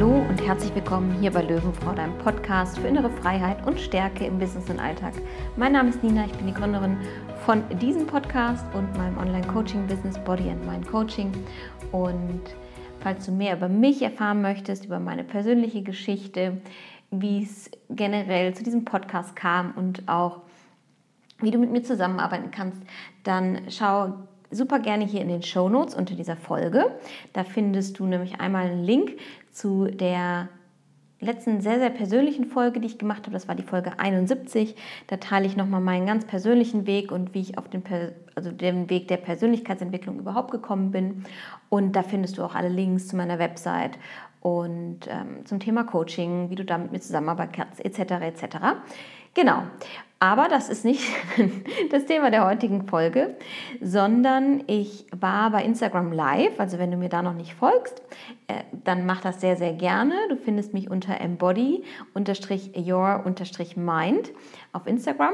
Hallo und herzlich willkommen hier bei Löwenfrau, deinem Podcast für innere Freiheit und Stärke im Business und Alltag. Mein Name ist Nina, ich bin die Gründerin von diesem Podcast und meinem Online-Coaching-Business Body and Mind Coaching. Und falls du mehr über mich erfahren möchtest, über meine persönliche Geschichte, wie es generell zu diesem Podcast kam und auch wie du mit mir zusammenarbeiten kannst, dann schau super gerne hier in den Show Notes unter dieser Folge. Da findest du nämlich einmal einen Link zu der letzten sehr, sehr persönlichen Folge, die ich gemacht habe. Das war die Folge 71. Da teile ich nochmal meinen ganz persönlichen Weg und wie ich auf den, also den Weg der Persönlichkeitsentwicklung überhaupt gekommen bin. Und da findest du auch alle Links zu meiner Website und ähm, zum Thema Coaching, wie du da mit mir zusammenarbeiten kannst, etc. etc. Genau. Aber das ist nicht das Thema der heutigen Folge, sondern ich war bei Instagram Live. Also wenn du mir da noch nicht folgst, äh, dann mach das sehr, sehr gerne. Du findest mich unter embody-your-mind auf Instagram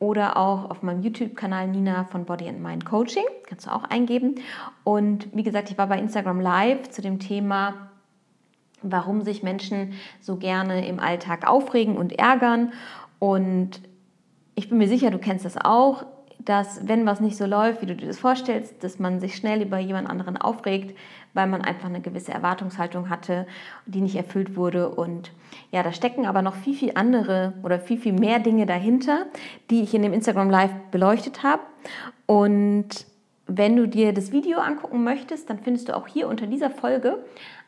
oder auch auf meinem YouTube-Kanal Nina von Body and Mind Coaching. Kannst du auch eingeben. Und wie gesagt, ich war bei Instagram Live zu dem Thema warum sich Menschen so gerne im Alltag aufregen und ärgern. Und ich bin mir sicher, du kennst das auch, dass wenn was nicht so läuft, wie du dir das vorstellst, dass man sich schnell über jemand anderen aufregt, weil man einfach eine gewisse Erwartungshaltung hatte, die nicht erfüllt wurde. Und ja, da stecken aber noch viel, viel andere oder viel, viel mehr Dinge dahinter, die ich in dem Instagram Live beleuchtet habe. Und wenn du dir das Video angucken möchtest, dann findest du auch hier unter dieser Folge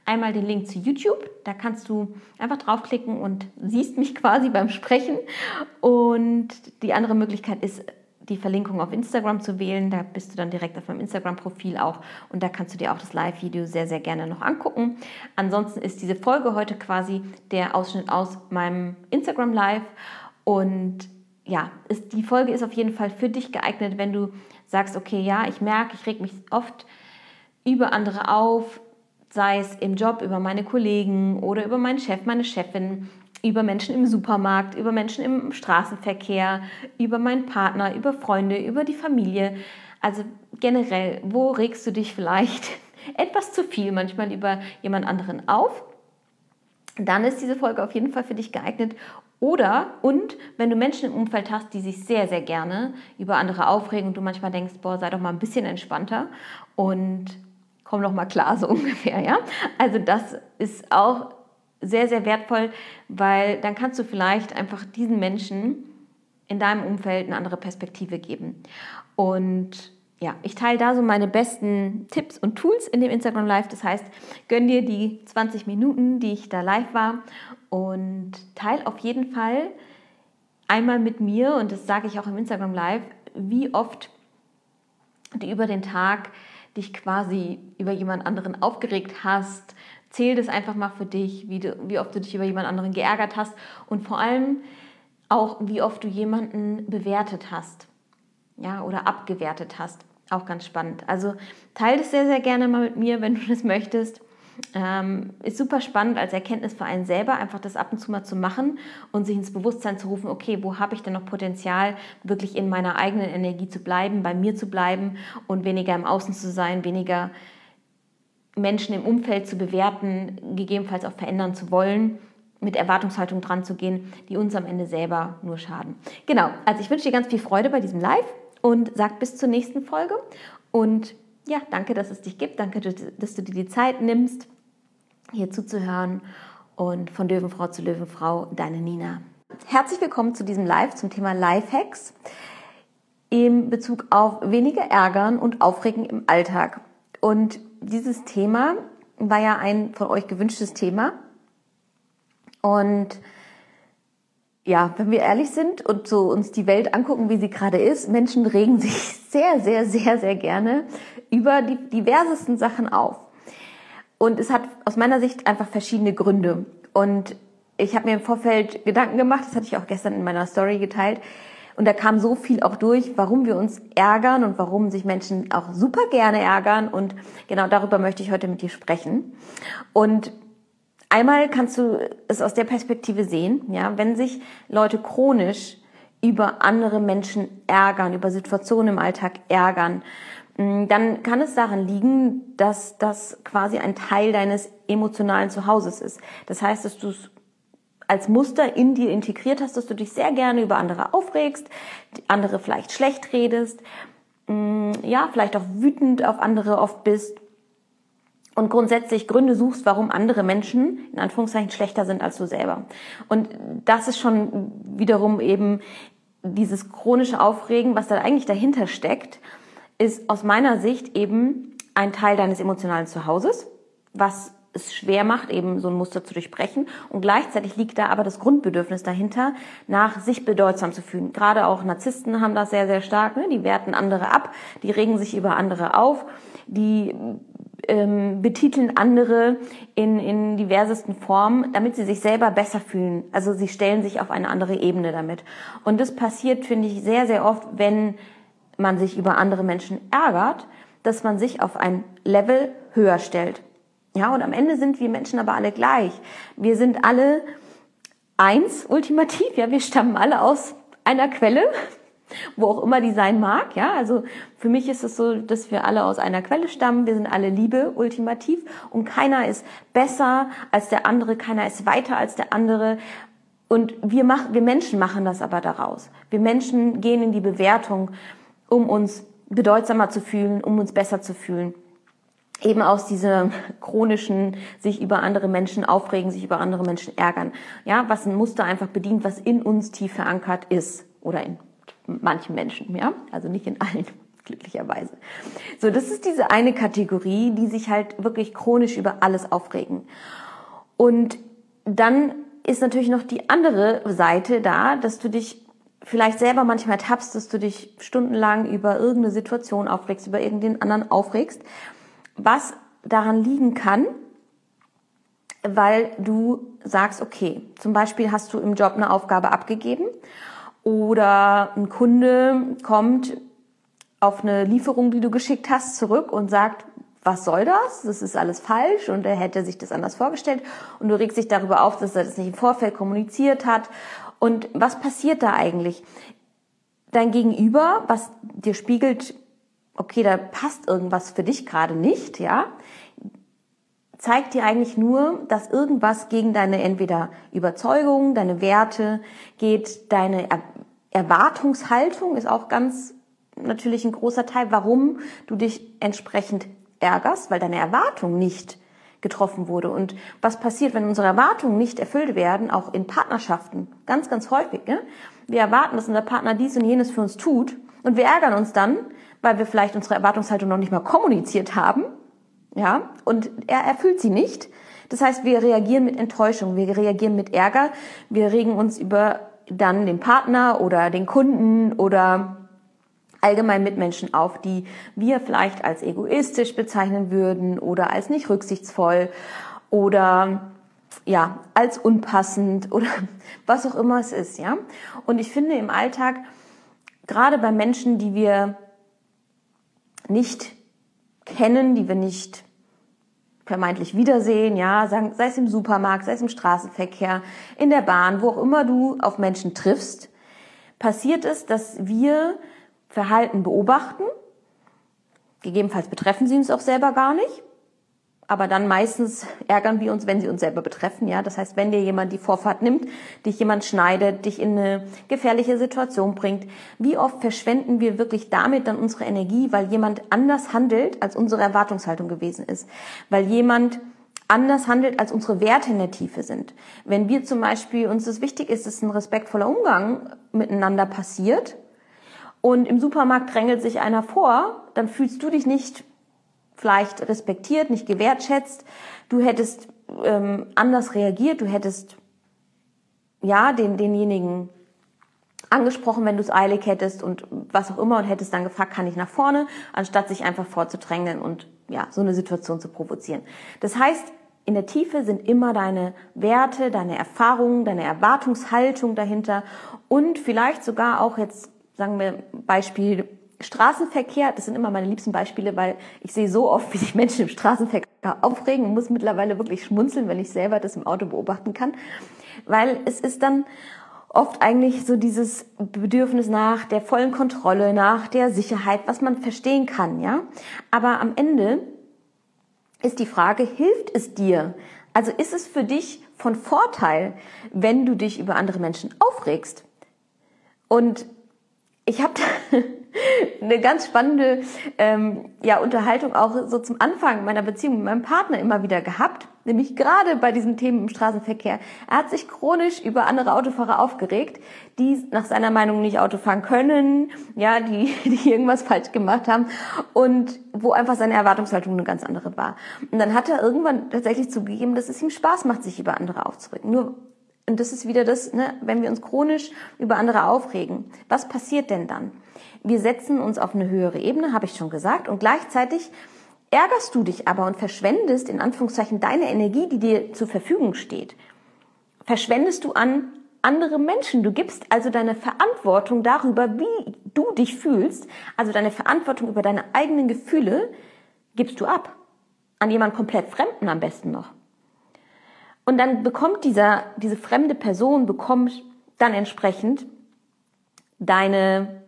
einmal den Link zu YouTube. Da kannst du einfach draufklicken und siehst mich quasi beim Sprechen. Und die andere Möglichkeit ist, die Verlinkung auf Instagram zu wählen. Da bist du dann direkt auf meinem Instagram-Profil auch und da kannst du dir auch das Live-Video sehr, sehr gerne noch angucken. Ansonsten ist diese Folge heute quasi der Ausschnitt aus meinem Instagram Live und ja, ist, die Folge ist auf jeden Fall für dich geeignet, wenn du sagst, okay, ja, ich merke, ich reg mich oft über andere auf, sei es im Job über meine Kollegen oder über meinen Chef, meine Chefin, über Menschen im Supermarkt, über Menschen im Straßenverkehr, über meinen Partner, über Freunde, über die Familie. Also generell, wo regst du dich vielleicht etwas zu viel manchmal über jemand anderen auf? Dann ist diese Folge auf jeden Fall für dich geeignet. Oder und wenn du Menschen im Umfeld hast, die sich sehr, sehr gerne über andere aufregen und du manchmal denkst, boah, sei doch mal ein bisschen entspannter und komm doch mal klar, so ungefähr, ja. Also das ist auch sehr, sehr wertvoll, weil dann kannst du vielleicht einfach diesen Menschen in deinem Umfeld eine andere Perspektive geben. Und ja, ich teile da so meine besten Tipps und Tools in dem Instagram Live. Das heißt, gönn dir die 20 Minuten, die ich da live war und teile auf jeden Fall einmal mit mir, und das sage ich auch im Instagram Live, wie oft du über den Tag dich quasi über jemand anderen aufgeregt hast. Zähl das einfach mal für dich, wie, du, wie oft du dich über jemand anderen geärgert hast und vor allem auch, wie oft du jemanden bewertet hast ja, oder abgewertet hast. Auch ganz spannend. Also teile das sehr, sehr gerne mal mit mir, wenn du das möchtest. Ähm, ist super spannend als Erkenntnis für einen selber, einfach das ab und zu mal zu machen und sich ins Bewusstsein zu rufen, okay, wo habe ich denn noch Potenzial, wirklich in meiner eigenen Energie zu bleiben, bei mir zu bleiben und weniger im Außen zu sein, weniger Menschen im Umfeld zu bewerten, gegebenenfalls auch verändern zu wollen, mit Erwartungshaltung dran zu gehen, die uns am Ende selber nur schaden. Genau, also ich wünsche dir ganz viel Freude bei diesem Live und sag bis zur nächsten Folge und ja, danke, dass es dich gibt. Danke, dass du dir die Zeit nimmst, hier zuzuhören. Und von Löwenfrau zu Löwenfrau, deine Nina. Herzlich willkommen zu diesem Live zum Thema Lifehacks in Bezug auf weniger Ärgern und Aufregen im Alltag. Und dieses Thema war ja ein von euch gewünschtes Thema. Und ja, wenn wir ehrlich sind und so uns die Welt angucken, wie sie gerade ist, Menschen regen sich sehr, sehr, sehr, sehr gerne über die diversesten Sachen auf. Und es hat aus meiner Sicht einfach verschiedene Gründe. Und ich habe mir im Vorfeld Gedanken gemacht, das hatte ich auch gestern in meiner Story geteilt. Und da kam so viel auch durch, warum wir uns ärgern und warum sich Menschen auch super gerne ärgern. Und genau darüber möchte ich heute mit dir sprechen. Und einmal kannst du es aus der Perspektive sehen, ja, wenn sich Leute chronisch über andere Menschen ärgern, über Situationen im Alltag ärgern, mm, dann kann es daran liegen, dass das quasi ein Teil deines emotionalen Zuhauses ist. Das heißt, dass du es als Muster in dir integriert hast, dass du dich sehr gerne über andere aufregst, andere vielleicht schlecht redest, mm, ja, vielleicht auch wütend auf andere oft bist und grundsätzlich Gründe suchst, warum andere Menschen in Anführungszeichen schlechter sind als du selber. Und das ist schon wiederum eben dieses chronische Aufregen, was da eigentlich dahinter steckt, ist aus meiner Sicht eben ein Teil deines emotionalen Zuhauses, was es schwer macht, eben so ein Muster zu durchbrechen. Und gleichzeitig liegt da aber das Grundbedürfnis dahinter, nach sich bedeutsam zu fühlen. Gerade auch Narzissten haben das sehr, sehr stark. Ne? Die werten andere ab, die regen sich über andere auf, die ähm, betiteln andere in, in diversesten Formen, damit sie sich selber besser fühlen. Also sie stellen sich auf eine andere Ebene damit. Und das passiert, finde ich, sehr, sehr oft, wenn man sich über andere Menschen ärgert, dass man sich auf ein Level höher stellt. Ja, und am Ende sind wir Menschen aber alle gleich. Wir sind alle eins ultimativ, ja, wir stammen alle aus einer Quelle, wo auch immer die sein mag, ja. Also für mich ist es so, dass wir alle aus einer Quelle stammen. Wir sind alle Liebe ultimativ und keiner ist besser als der andere, keiner ist weiter als der andere. Und wir machen, wir Menschen machen das aber daraus. Wir Menschen gehen in die Bewertung, um uns bedeutsamer zu fühlen, um uns besser zu fühlen eben aus dieser chronischen sich über andere Menschen aufregen, sich über andere Menschen ärgern. Ja, was ein Muster einfach bedient, was in uns tief verankert ist oder in manchen Menschen, ja, also nicht in allen glücklicherweise. So, das ist diese eine Kategorie, die sich halt wirklich chronisch über alles aufregen. Und dann ist natürlich noch die andere Seite da, dass du dich vielleicht selber manchmal tappst, dass du dich stundenlang über irgendeine Situation aufregst, über irgendeinen anderen aufregst was daran liegen kann, weil du sagst, okay, zum Beispiel hast du im Job eine Aufgabe abgegeben oder ein Kunde kommt auf eine Lieferung, die du geschickt hast, zurück und sagt, was soll das? Das ist alles falsch und er hätte sich das anders vorgestellt und du regst dich darüber auf, dass er das nicht im Vorfeld kommuniziert hat. Und was passiert da eigentlich? Dein Gegenüber, was dir spiegelt, okay, da passt irgendwas für dich gerade nicht, ja, zeigt dir eigentlich nur, dass irgendwas gegen deine entweder Überzeugung, deine Werte geht, deine Erwartungshaltung ist auch ganz natürlich ein großer Teil, warum du dich entsprechend ärgerst, weil deine Erwartung nicht getroffen wurde. Und was passiert, wenn unsere Erwartungen nicht erfüllt werden, auch in Partnerschaften, ganz, ganz häufig. Ne? Wir erwarten, dass unser Partner dies und jenes für uns tut und wir ärgern uns dann, weil wir vielleicht unsere Erwartungshaltung noch nicht mal kommuniziert haben, ja, und er erfüllt sie nicht. Das heißt, wir reagieren mit Enttäuschung, wir reagieren mit Ärger, wir regen uns über dann den Partner oder den Kunden oder allgemein Mitmenschen auf, die wir vielleicht als egoistisch bezeichnen würden oder als nicht rücksichtsvoll oder ja, als unpassend oder was auch immer es ist, ja. Und ich finde im Alltag, gerade bei Menschen, die wir nicht kennen, die wir nicht vermeintlich wiedersehen, ja, sei es im Supermarkt, sei es im Straßenverkehr, in der Bahn, wo auch immer du auf Menschen triffst, passiert es, dass wir Verhalten beobachten. Gegebenenfalls betreffen sie uns auch selber gar nicht aber dann meistens ärgern wir uns, wenn sie uns selber betreffen, ja. Das heißt, wenn dir jemand die Vorfahrt nimmt, dich jemand schneidet, dich in eine gefährliche Situation bringt, wie oft verschwenden wir wirklich damit dann unsere Energie, weil jemand anders handelt, als unsere Erwartungshaltung gewesen ist, weil jemand anders handelt, als unsere Werte in der Tiefe sind. Wenn wir zum Beispiel uns das wichtig ist, dass ein respektvoller Umgang miteinander passiert und im Supermarkt drängelt sich einer vor, dann fühlst du dich nicht vielleicht respektiert, nicht gewertschätzt. Du hättest ähm, anders reagiert, du hättest ja den, denjenigen angesprochen, wenn du es eilig hättest und was auch immer und hättest dann gefragt, kann ich nach vorne, anstatt sich einfach vorzudrängen und ja, so eine Situation zu provozieren. Das heißt, in der Tiefe sind immer deine Werte, deine Erfahrungen, deine Erwartungshaltung dahinter und vielleicht sogar auch jetzt, sagen wir, Beispiel Straßenverkehr, das sind immer meine liebsten Beispiele, weil ich sehe so oft, wie sich Menschen im Straßenverkehr aufregen und muss mittlerweile wirklich schmunzeln, wenn ich selber das im Auto beobachten kann. Weil es ist dann oft eigentlich so dieses Bedürfnis nach der vollen Kontrolle, nach der Sicherheit, was man verstehen kann, ja. Aber am Ende ist die Frage, hilft es dir? Also ist es für dich von Vorteil, wenn du dich über andere Menschen aufregst? Und ich habe eine ganz spannende ähm, ja, Unterhaltung auch so zum Anfang meiner Beziehung mit meinem Partner immer wieder gehabt, nämlich gerade bei diesen Themen im Straßenverkehr. Er hat sich chronisch über andere Autofahrer aufgeregt, die nach seiner Meinung nicht Auto fahren können, ja, die, die irgendwas falsch gemacht haben und wo einfach seine Erwartungshaltung eine ganz andere war. Und dann hat er irgendwann tatsächlich zugegeben, dass es ihm Spaß macht, sich über andere aufzuregen. Nur und das ist wieder das, ne, wenn wir uns chronisch über andere aufregen. Was passiert denn dann? Wir setzen uns auf eine höhere Ebene, habe ich schon gesagt, und gleichzeitig ärgerst du dich aber und verschwendest in Anführungszeichen deine Energie, die dir zur Verfügung steht. Verschwendest du an andere Menschen. Du gibst also deine Verantwortung darüber, wie du dich fühlst, also deine Verantwortung über deine eigenen Gefühle, gibst du ab. An jemand komplett Fremden am besten noch. Und dann bekommt dieser, diese fremde Person bekommt dann entsprechend deine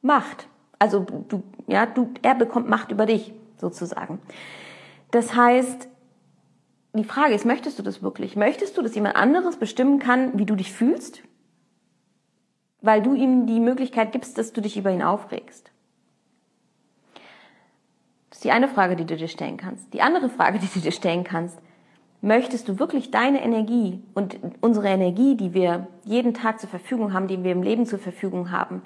Macht. Also du, ja, du, er bekommt Macht über dich sozusagen. Das heißt, die Frage ist, möchtest du das wirklich? Möchtest du, dass jemand anderes bestimmen kann, wie du dich fühlst? Weil du ihm die Möglichkeit gibst, dass du dich über ihn aufregst. Das ist die eine Frage, die du dir stellen kannst. Die andere Frage, die du dir stellen kannst, Möchtest du wirklich deine Energie und unsere Energie, die wir jeden Tag zur Verfügung haben, die wir im Leben zur Verfügung haben,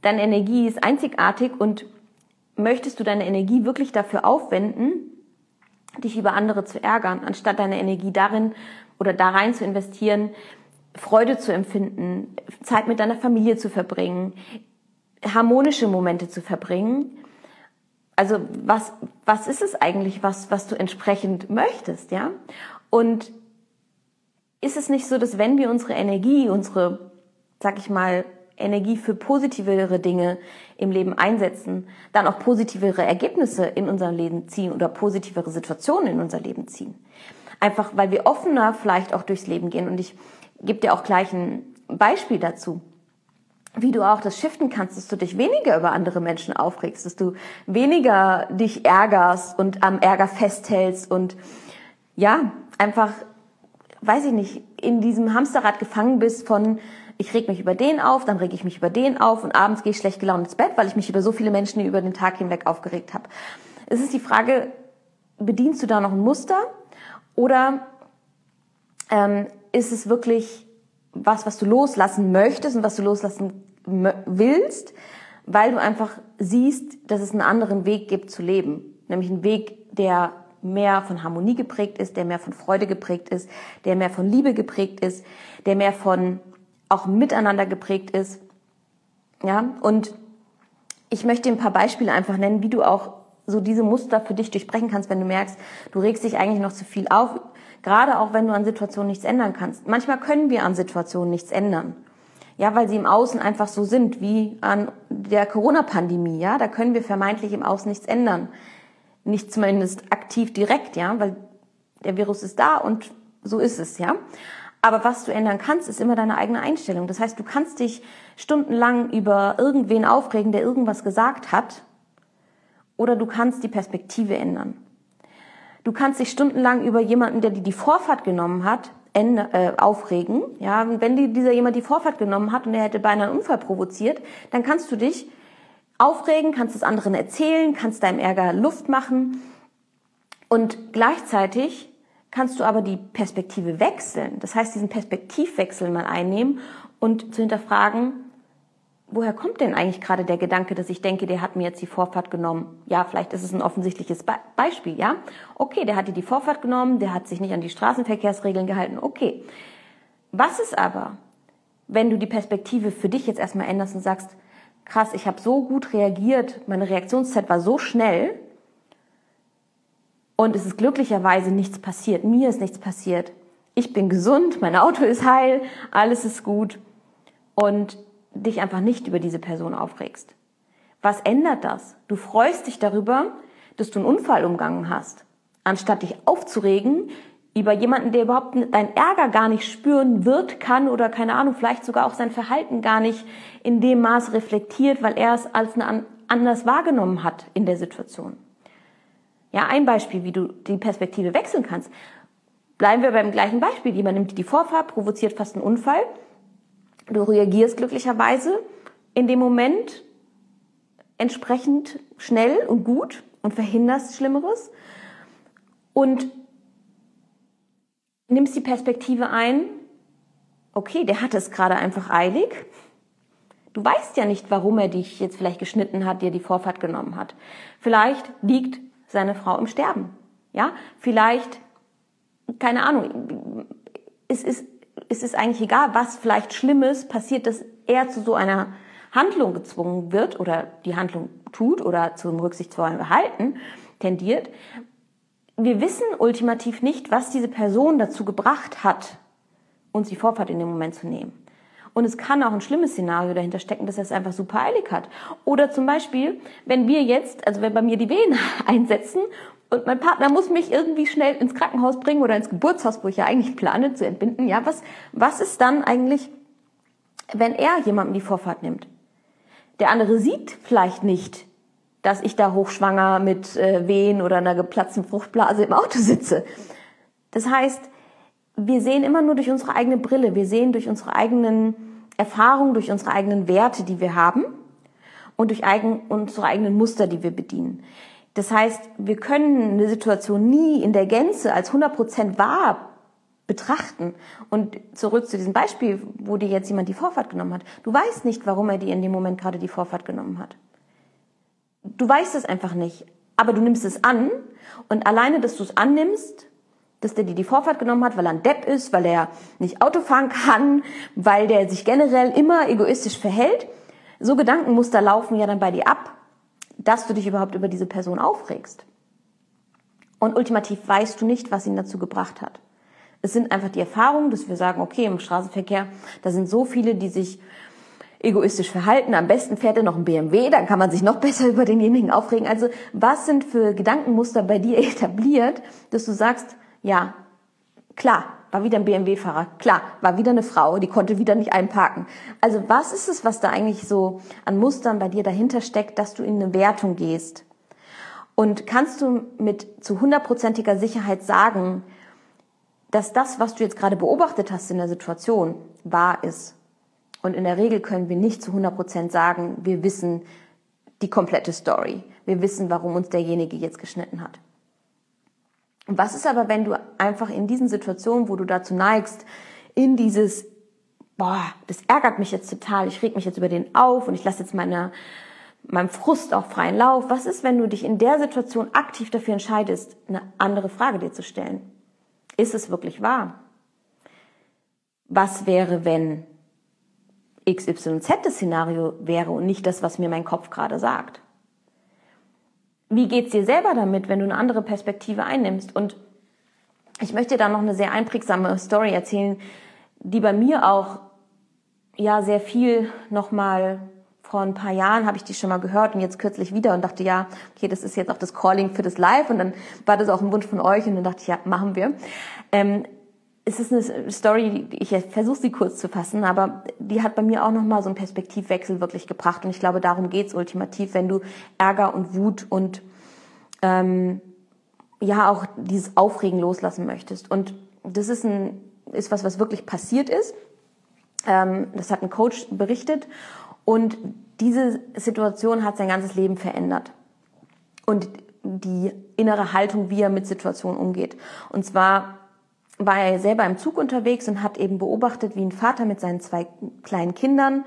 deine Energie ist einzigartig und möchtest du deine Energie wirklich dafür aufwenden, dich über andere zu ärgern, anstatt deine Energie darin oder da rein zu investieren, Freude zu empfinden, Zeit mit deiner Familie zu verbringen, harmonische Momente zu verbringen, also was, was ist es eigentlich, was, was du entsprechend möchtest, ja? Und ist es nicht so, dass wenn wir unsere Energie, unsere, sag ich mal, Energie für positivere Dinge im Leben einsetzen, dann auch positivere Ergebnisse in unserem Leben ziehen oder positivere Situationen in unser Leben ziehen. Einfach weil wir offener vielleicht auch durchs Leben gehen. Und ich gebe dir auch gleich ein Beispiel dazu wie du auch das shiften kannst, dass du dich weniger über andere Menschen aufregst, dass du weniger dich ärgerst und am Ärger festhältst und ja, einfach, weiß ich nicht, in diesem Hamsterrad gefangen bist von, ich reg mich über den auf, dann reg ich mich über den auf und abends gehe ich schlecht gelaunt ins Bett, weil ich mich über so viele Menschen über den Tag hinweg aufgeregt habe. Es ist die Frage, bedienst du da noch ein Muster oder ähm, ist es wirklich was, was du loslassen möchtest und was du loslassen willst, weil du einfach siehst, dass es einen anderen Weg gibt zu leben. Nämlich einen Weg, der mehr von Harmonie geprägt ist, der mehr von Freude geprägt ist, der mehr von Liebe geprägt ist, der mehr von auch Miteinander geprägt ist. Ja, und ich möchte ein paar Beispiele einfach nennen, wie du auch so diese Muster für dich durchbrechen kannst, wenn du merkst, du regst dich eigentlich noch zu viel auf, gerade auch wenn du an Situationen nichts ändern kannst. Manchmal können wir an Situationen nichts ändern. Ja, weil sie im Außen einfach so sind, wie an der Corona-Pandemie, ja. Da können wir vermeintlich im Außen nichts ändern. Nicht zumindest aktiv direkt, ja, weil der Virus ist da und so ist es, ja. Aber was du ändern kannst, ist immer deine eigene Einstellung. Das heißt, du kannst dich stundenlang über irgendwen aufregen, der irgendwas gesagt hat, oder du kannst die Perspektive ändern. Du kannst dich stundenlang über jemanden, der dir die Vorfahrt genommen hat, äh, aufregen. Ja, wenn die, dieser jemand die Vorfahrt genommen hat und er hätte beinahe einen Unfall provoziert, dann kannst du dich aufregen, kannst es anderen erzählen, kannst deinem Ärger Luft machen und gleichzeitig kannst du aber die Perspektive wechseln. Das heißt, diesen Perspektivwechsel mal einnehmen und zu hinterfragen, woher kommt denn eigentlich gerade der Gedanke, dass ich denke, der hat mir jetzt die Vorfahrt genommen? Ja, vielleicht ist es ein offensichtliches Be Beispiel, ja? Okay, der hat dir die Vorfahrt genommen, der hat sich nicht an die Straßenverkehrsregeln gehalten, okay. Was ist aber, wenn du die Perspektive für dich jetzt erstmal änderst und sagst, krass, ich habe so gut reagiert, meine Reaktionszeit war so schnell und es ist glücklicherweise nichts passiert, mir ist nichts passiert. Ich bin gesund, mein Auto ist heil, alles ist gut und dich einfach nicht über diese Person aufregst. Was ändert das? Du freust dich darüber, dass du einen Unfall umgangen hast. Anstatt dich aufzuregen über jemanden, der überhaupt deinen Ärger gar nicht spüren wird, kann oder keine Ahnung, vielleicht sogar auch sein Verhalten gar nicht in dem Maß reflektiert, weil er es als eine anders wahrgenommen hat in der Situation. Ja, ein Beispiel, wie du die Perspektive wechseln kannst. Bleiben wir beim gleichen Beispiel. Jemand nimmt die Vorfahrt, provoziert fast einen Unfall. Du reagierst glücklicherweise in dem Moment entsprechend schnell und gut und verhinderst Schlimmeres und nimmst die Perspektive ein, okay, der hat es gerade einfach eilig. Du weißt ja nicht, warum er dich jetzt vielleicht geschnitten hat, dir die Vorfahrt genommen hat. Vielleicht liegt seine Frau im Sterben. Ja, vielleicht, keine Ahnung, es ist, es ist eigentlich egal, was vielleicht Schlimmes passiert, dass er zu so einer Handlung gezwungen wird oder die Handlung tut oder zum rücksichtsvollen Verhalten tendiert. Wir wissen ultimativ nicht, was diese Person dazu gebracht hat, uns die Vorfahrt in dem Moment zu nehmen. Und es kann auch ein schlimmes Szenario dahinter stecken, dass er es einfach super eilig hat. Oder zum Beispiel, wenn wir jetzt, also wenn bei mir die Wehen einsetzen und mein Partner muss mich irgendwie schnell ins Krankenhaus bringen oder ins Geburtshaus, wo ich ja eigentlich plane zu entbinden, ja, was, was ist dann eigentlich, wenn er jemandem die Vorfahrt nimmt? Der andere sieht vielleicht nicht, dass ich da hochschwanger mit äh, Wehen oder einer geplatzten Fruchtblase im Auto sitze. Das heißt, wir sehen immer nur durch unsere eigene Brille, wir sehen durch unsere eigenen Erfahrungen, durch unsere eigenen Werte, die wir haben und durch eigen, unsere eigenen Muster, die wir bedienen. Das heißt, wir können eine Situation nie in der Gänze als 100% wahr betrachten. Und zurück zu diesem Beispiel, wo dir jetzt jemand die Vorfahrt genommen hat. Du weißt nicht, warum er dir in dem Moment gerade die Vorfahrt genommen hat. Du weißt es einfach nicht. Aber du nimmst es an und alleine, dass du es annimmst, dass der dir die Vorfahrt genommen hat, weil er ein Depp ist, weil er nicht Auto fahren kann, weil der sich generell immer egoistisch verhält. So Gedankenmuster laufen ja dann bei dir ab, dass du dich überhaupt über diese Person aufregst. Und ultimativ weißt du nicht, was ihn dazu gebracht hat. Es sind einfach die Erfahrungen, dass wir sagen, okay, im Straßenverkehr, da sind so viele, die sich egoistisch verhalten. Am besten fährt er noch ein BMW, dann kann man sich noch besser über denjenigen aufregen. Also was sind für Gedankenmuster bei dir etabliert, dass du sagst, ja, klar, war wieder ein BMW-Fahrer, klar, war wieder eine Frau, die konnte wieder nicht einparken. Also was ist es, was da eigentlich so an Mustern bei dir dahinter steckt, dass du in eine Wertung gehst? Und kannst du mit zu hundertprozentiger Sicherheit sagen, dass das, was du jetzt gerade beobachtet hast in der Situation, wahr ist. Und in der Regel können wir nicht zu 100 Prozent sagen, wir wissen die komplette Story. Wir wissen, warum uns derjenige jetzt geschnitten hat. Was ist aber, wenn du einfach in diesen Situationen, wo du dazu neigst, in dieses, boah, das ärgert mich jetzt total, ich reg mich jetzt über den auf und ich lasse jetzt meine, meinem Frust auch freien Lauf. Was ist, wenn du dich in der Situation aktiv dafür entscheidest, eine andere Frage dir zu stellen? Ist es wirklich wahr? Was wäre, wenn XYZ das Szenario wäre und nicht das, was mir mein Kopf gerade sagt? Wie geht's dir selber damit, wenn du eine andere Perspektive einnimmst? Und ich möchte da noch eine sehr einprägsame Story erzählen, die bei mir auch ja sehr viel nochmal vor ein paar Jahren habe ich die schon mal gehört und jetzt kürzlich wieder und dachte, ja, okay, das ist jetzt auch das Calling für das Live und dann war das auch ein Wunsch von euch und dann dachte ich, ja, machen wir. Ähm, es ist eine Story, ich versuche sie kurz zu fassen, aber die hat bei mir auch nochmal so einen Perspektivwechsel wirklich gebracht und ich glaube, darum geht's ultimativ, wenn du Ärger und Wut und ähm, ja auch dieses Aufregen loslassen möchtest. Und das ist ein ist was, was wirklich passiert ist. Ähm, das hat ein Coach berichtet und diese Situation hat sein ganzes Leben verändert. Und die innere Haltung, wie er mit Situationen umgeht. Und zwar war er selber im Zug unterwegs und hat eben beobachtet, wie ein Vater mit seinen zwei kleinen Kindern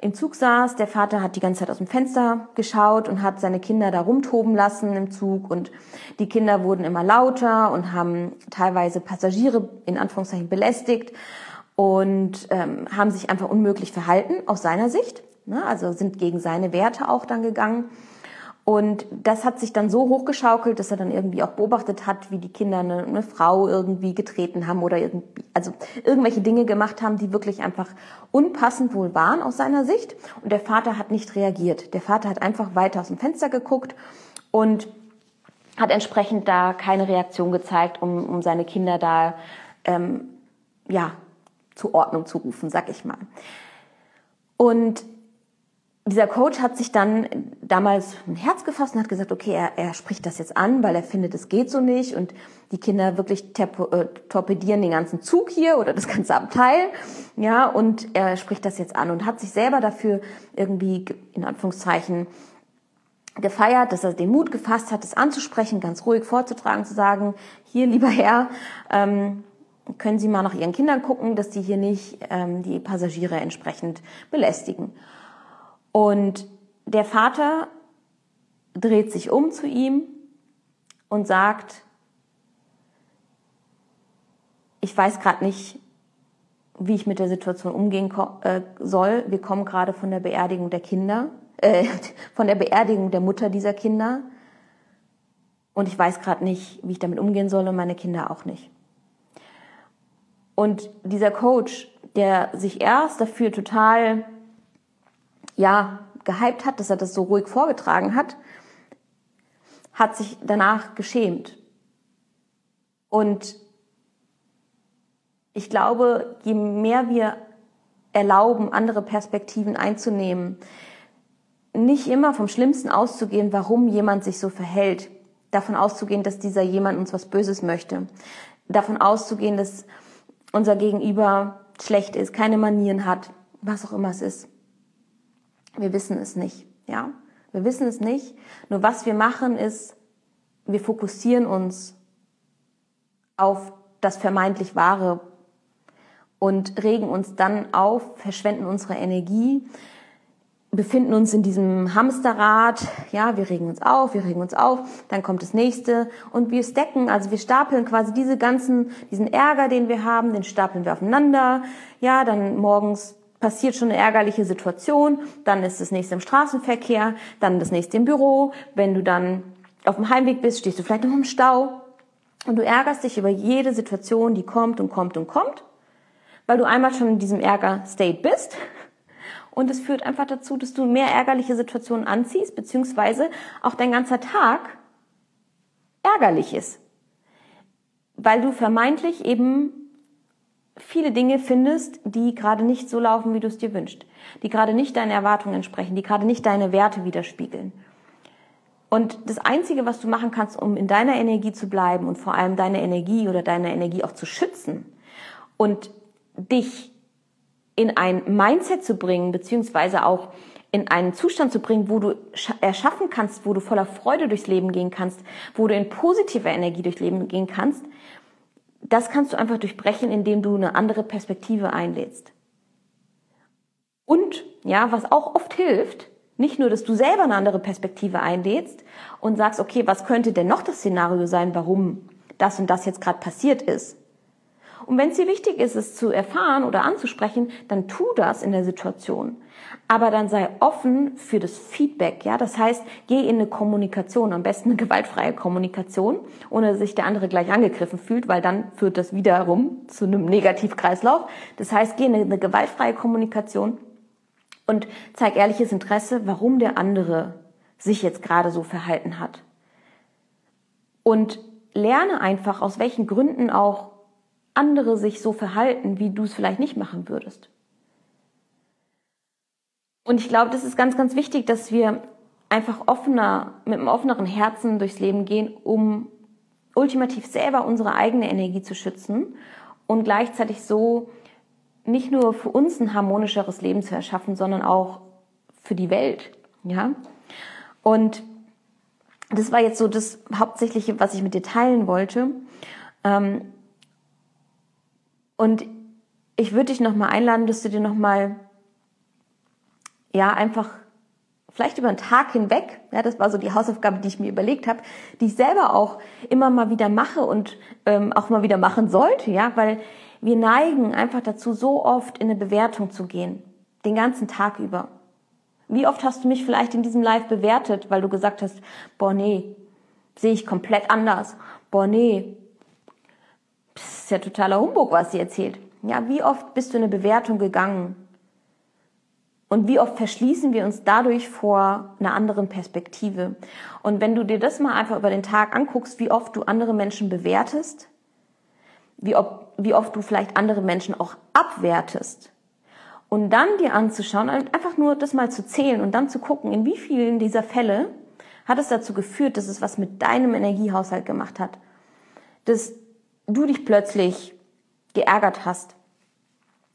im Zug saß. Der Vater hat die ganze Zeit aus dem Fenster geschaut und hat seine Kinder da rumtoben lassen im Zug und die Kinder wurden immer lauter und haben teilweise Passagiere in Anführungszeichen belästigt und ähm, haben sich einfach unmöglich verhalten aus seiner Sicht. Ne? Also sind gegen seine Werte auch dann gegangen. Und das hat sich dann so hochgeschaukelt, dass er dann irgendwie auch beobachtet hat, wie die Kinder eine, eine, Frau irgendwie getreten haben oder irgendwie, also irgendwelche Dinge gemacht haben, die wirklich einfach unpassend wohl waren aus seiner Sicht. Und der Vater hat nicht reagiert. Der Vater hat einfach weiter aus dem Fenster geguckt und hat entsprechend da keine Reaktion gezeigt, um, um seine Kinder da ähm, ja, zur Ordnung zu rufen, sag ich mal. Und dieser Coach hat sich dann damals ein Herz gefasst und hat gesagt, okay, er, er spricht das jetzt an, weil er findet, es geht so nicht und die Kinder wirklich äh, torpedieren den ganzen Zug hier oder das ganze Abteil, ja, und er spricht das jetzt an und hat sich selber dafür irgendwie in Anführungszeichen gefeiert, dass er den Mut gefasst hat, es anzusprechen, ganz ruhig vorzutragen, zu sagen, hier, lieber Herr, ähm, können Sie mal nach Ihren Kindern gucken, dass die hier nicht ähm, die Passagiere entsprechend belästigen. Und der Vater dreht sich um zu ihm und sagt, ich weiß gerade nicht, wie ich mit der Situation umgehen äh, soll. Wir kommen gerade von der Beerdigung der Kinder, äh, von der Beerdigung der Mutter dieser Kinder. Und ich weiß gerade nicht, wie ich damit umgehen soll und meine Kinder auch nicht. Und dieser Coach, der sich erst dafür total ja, gehypt hat, dass er das so ruhig vorgetragen hat, hat sich danach geschämt. Und ich glaube, je mehr wir erlauben, andere Perspektiven einzunehmen, nicht immer vom Schlimmsten auszugehen, warum jemand sich so verhält, davon auszugehen, dass dieser jemand uns was Böses möchte, davon auszugehen, dass unser Gegenüber schlecht ist, keine Manieren hat, was auch immer es ist. Wir wissen es nicht, ja. Wir wissen es nicht. Nur was wir machen ist, wir fokussieren uns auf das vermeintlich Wahre und regen uns dann auf, verschwenden unsere Energie, befinden uns in diesem Hamsterrad, ja, wir regen uns auf, wir regen uns auf, dann kommt das nächste und wir stacken, also wir stapeln quasi diese ganzen, diesen Ärger, den wir haben, den stapeln wir aufeinander, ja, dann morgens passiert schon eine ärgerliche Situation, dann ist das nächste im Straßenverkehr, dann das nächste im Büro. Wenn du dann auf dem Heimweg bist, stehst du vielleicht noch im Stau und du ärgerst dich über jede Situation, die kommt und kommt und kommt, weil du einmal schon in diesem Ärger-State bist. Und es führt einfach dazu, dass du mehr ärgerliche Situationen anziehst, beziehungsweise auch dein ganzer Tag ärgerlich ist. Weil du vermeintlich eben viele Dinge findest, die gerade nicht so laufen, wie du es dir wünschst, die gerade nicht deinen Erwartungen entsprechen, die gerade nicht deine Werte widerspiegeln. Und das Einzige, was du machen kannst, um in deiner Energie zu bleiben und vor allem deine Energie oder deine Energie auch zu schützen und dich in ein Mindset zu bringen, beziehungsweise auch in einen Zustand zu bringen, wo du erschaffen kannst, wo du voller Freude durchs Leben gehen kannst, wo du in positiver Energie durchs Leben gehen kannst, das kannst du einfach durchbrechen, indem du eine andere Perspektive einlädst. Und, ja, was auch oft hilft, nicht nur, dass du selber eine andere Perspektive einlädst und sagst, okay, was könnte denn noch das Szenario sein, warum das und das jetzt gerade passiert ist, und wenn es dir wichtig ist, es zu erfahren oder anzusprechen, dann tu das in der Situation. Aber dann sei offen für das Feedback, ja. Das heißt, geh in eine Kommunikation, am besten eine gewaltfreie Kommunikation, ohne dass sich der andere gleich angegriffen fühlt, weil dann führt das wiederum zu einem Negativkreislauf. Das heißt, geh in eine gewaltfreie Kommunikation und zeig ehrliches Interesse, warum der andere sich jetzt gerade so verhalten hat. Und lerne einfach, aus welchen Gründen auch andere sich so verhalten, wie du es vielleicht nicht machen würdest. Und ich glaube, das ist ganz, ganz wichtig, dass wir einfach offener, mit einem offeneren Herzen durchs Leben gehen, um ultimativ selber unsere eigene Energie zu schützen und gleichzeitig so nicht nur für uns ein harmonischeres Leben zu erschaffen, sondern auch für die Welt, ja. Und das war jetzt so das Hauptsächliche, was ich mit dir teilen wollte. Ähm, und ich würde dich nochmal einladen, dass du dir nochmal, ja, einfach vielleicht über den Tag hinweg, ja, das war so die Hausaufgabe, die ich mir überlegt habe, die ich selber auch immer mal wieder mache und ähm, auch mal wieder machen sollte, ja, weil wir neigen einfach dazu, so oft in eine Bewertung zu gehen, den ganzen Tag über. Wie oft hast du mich vielleicht in diesem Live bewertet, weil du gesagt hast, boah, nee, sehe ich komplett anders. Boah, nee, ist ja totaler Humbug, was sie erzählt. Ja, wie oft bist du in eine Bewertung gegangen? Und wie oft verschließen wir uns dadurch vor einer anderen Perspektive? Und wenn du dir das mal einfach über den Tag anguckst, wie oft du andere Menschen bewertest, wie, ob, wie oft du vielleicht andere Menschen auch abwertest, und dann dir anzuschauen, einfach nur das mal zu zählen und dann zu gucken, in wie vielen dieser Fälle hat es dazu geführt, dass es was mit deinem Energiehaushalt gemacht hat. Dass du dich plötzlich geärgert hast.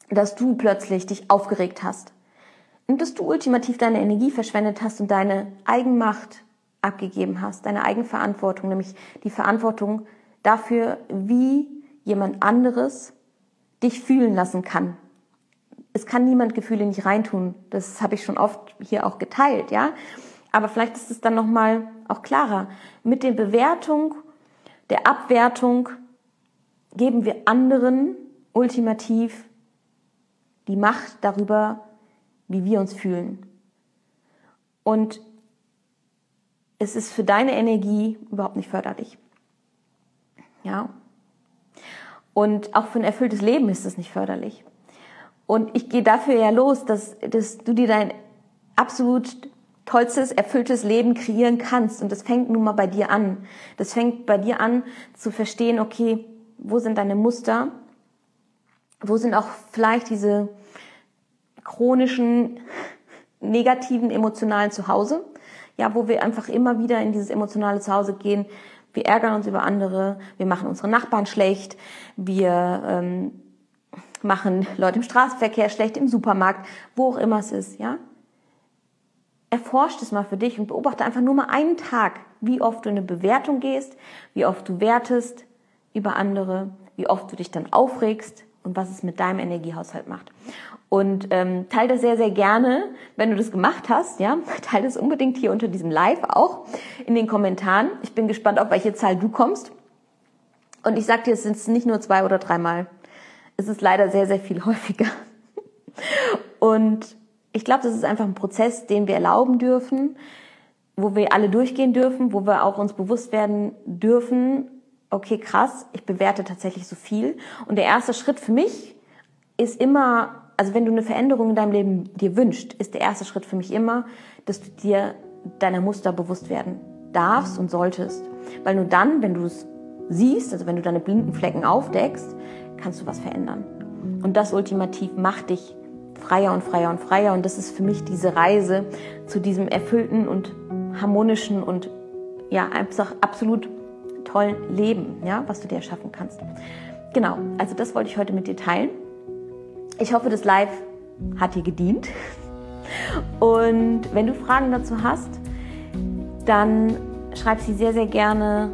Dass du plötzlich dich aufgeregt hast und dass du ultimativ deine Energie verschwendet hast und deine Eigenmacht abgegeben hast, deine Eigenverantwortung, nämlich die Verantwortung dafür, wie jemand anderes dich fühlen lassen kann. Es kann niemand Gefühle nicht reintun. Das habe ich schon oft hier auch geteilt, ja. Aber vielleicht ist es dann nochmal auch klarer. Mit der Bewertung, der Abwertung geben wir anderen ultimativ die Macht darüber, wie wir uns fühlen. Und es ist für deine Energie überhaupt nicht förderlich. Ja. Und auch für ein erfülltes Leben ist es nicht förderlich. Und ich gehe dafür ja los, dass, dass du dir dein absolut tollstes, erfülltes Leben kreieren kannst. Und das fängt nun mal bei dir an. Das fängt bei dir an zu verstehen, okay, wo sind deine Muster? Wo sind auch vielleicht diese chronischen negativen emotionalen Zuhause, ja, wo wir einfach immer wieder in dieses emotionale Zuhause gehen. Wir ärgern uns über andere, wir machen unsere Nachbarn schlecht, wir ähm, machen Leute im Straßenverkehr schlecht, im Supermarkt, wo auch immer es ist, ja. Erforscht es mal für dich und beobachte einfach nur mal einen Tag, wie oft du in eine Bewertung gehst, wie oft du wertest über andere, wie oft du dich dann aufregst und was es mit deinem Energiehaushalt macht. Und ähm, teile das sehr, sehr gerne, wenn du das gemacht hast. Ja, teile das unbedingt hier unter diesem Live auch in den Kommentaren. Ich bin gespannt, auf welche Zahl du kommst. Und ich sag dir, es sind nicht nur zwei oder dreimal. Es ist leider sehr, sehr viel häufiger. Und ich glaube, das ist einfach ein Prozess, den wir erlauben dürfen, wo wir alle durchgehen dürfen, wo wir auch uns bewusst werden dürfen, okay, krass, ich bewerte tatsächlich so viel. Und der erste Schritt für mich ist immer also wenn du eine Veränderung in deinem Leben dir wünschst, ist der erste Schritt für mich immer, dass du dir deiner Muster bewusst werden darfst und solltest. Weil nur dann, wenn du es siehst, also wenn du deine blinden Flecken aufdeckst, kannst du was verändern. Und das ultimativ macht dich freier und freier und freier. Und das ist für mich diese Reise zu diesem erfüllten und harmonischen und ja, einfach absolut tollen Leben, ja, was du dir erschaffen kannst. Genau, also das wollte ich heute mit dir teilen. Ich hoffe, das Live hat dir gedient. Und wenn du Fragen dazu hast, dann schreib sie sehr, sehr gerne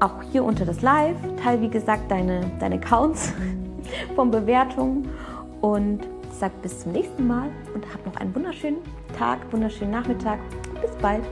auch hier unter das Live. Teil, wie gesagt, deine, deine Accounts von Bewertungen und sag bis zum nächsten Mal und hab noch einen wunderschönen Tag, wunderschönen Nachmittag. Bis bald.